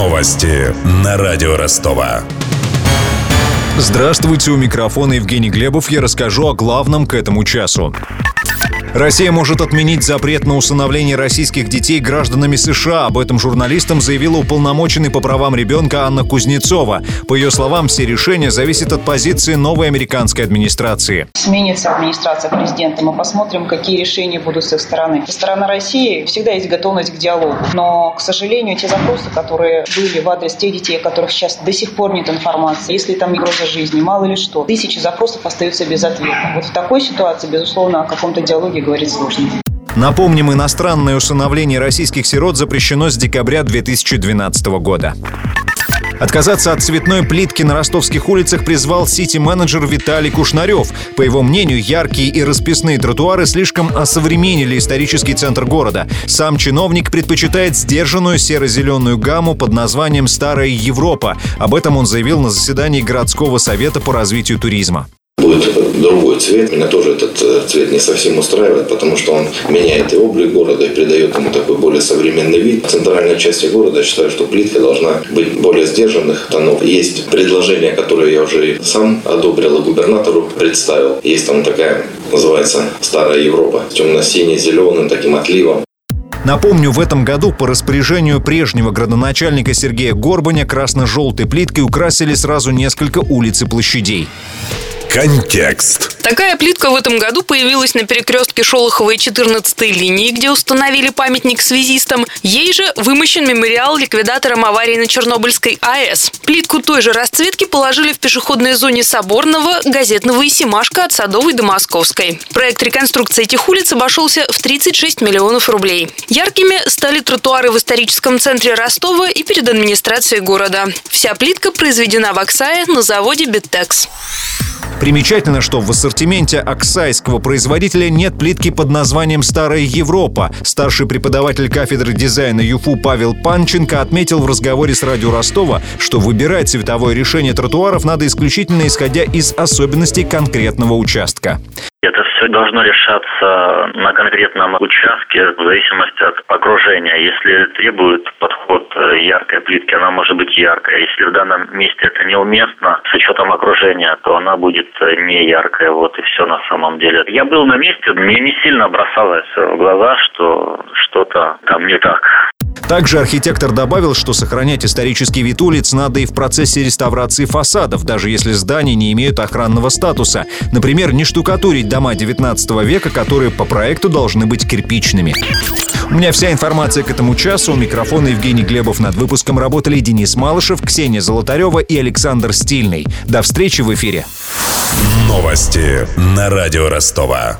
Новости на радио Ростова. Здравствуйте, у микрофона Евгений Глебов. Я расскажу о главном к этому часу. Россия может отменить запрет на усыновление российских детей гражданами США. Об этом журналистам заявила уполномоченный по правам ребенка Анна Кузнецова. По ее словам, все решения зависят от позиции новой американской администрации. Сменится администрация президента. Мы посмотрим, какие решения будут с их стороны. Со стороны России всегда есть готовность к диалогу. Но, к сожалению, те запросы, которые были в адрес тех детей, о которых сейчас до сих пор нет информации, если там угроза жизни, мало ли что, тысячи запросов остаются без ответа. Вот в такой ситуации, безусловно, о каком-то диалоге и говорить сложно. Напомним, иностранное усыновление российских сирот запрещено с декабря 2012 года. Отказаться от цветной плитки на ростовских улицах призвал сити-менеджер Виталий Кушнарев. По его мнению, яркие и расписные тротуары слишком осовременили исторический центр города. Сам чиновник предпочитает сдержанную серо-зеленую гамму под названием «Старая Европа». Об этом он заявил на заседании городского совета по развитию туризма будет другой цвет. Меня тоже этот э, цвет не совсем устраивает, потому что он меняет и облик города, и придает ему такой более современный вид. В центральной части города считаю, что плитка должна быть более сдержанных тонов. Есть предложение, которое я уже сам одобрил и губернатору представил. Есть там такая, называется «Старая Европа», темно-синий, зеленым таким отливом. Напомню, в этом году по распоряжению прежнего градоначальника Сергея Горбаня красно-желтой плиткой украсили сразу несколько улиц и площадей. Контекст. Такая плитка в этом году появилась на перекрестке Шолохова и 14 линии, где установили памятник связистам. Ей же вымощен мемориал ликвидаторам аварии на Чернобыльской АЭС. Плитку той же расцветки положили в пешеходной зоне Соборного, Газетного и Семашко от Садовой до Московской. Проект реконструкции этих улиц обошелся в 36 миллионов рублей. Яркими стали тротуары в историческом центре Ростова и перед администрацией города. Вся плитка произведена в Оксае на заводе «Биттекс». Примечательно, что в ассортименте оксайского производителя нет плитки под названием «Старая Европа». Старший преподаватель кафедры дизайна ЮФУ Павел Панченко отметил в разговоре с радио Ростова, что выбирать цветовое решение тротуаров надо исключительно исходя из особенностей конкретного участка. Это все должно решаться на конкретном участке в зависимости от окружения. Если требует подход э, яркой плитки, она может быть яркой. Если в данном месте это неуместно с учетом окружения, то она будет э, не яркая. Вот и все на самом деле. Я был на месте, мне не сильно бросалось в глаза, что что-то там не так. Также архитектор добавил, что сохранять исторический вид улиц надо и в процессе реставрации фасадов, даже если здания не имеют охранного статуса. Например, не штукатурить дома 19 века, которые по проекту должны быть кирпичными. У меня вся информация к этому часу. У микрофона Евгений Глебов. Над выпуском работали Денис Малышев, Ксения Золотарева и Александр Стильный. До встречи в эфире. Новости на радио Ростова.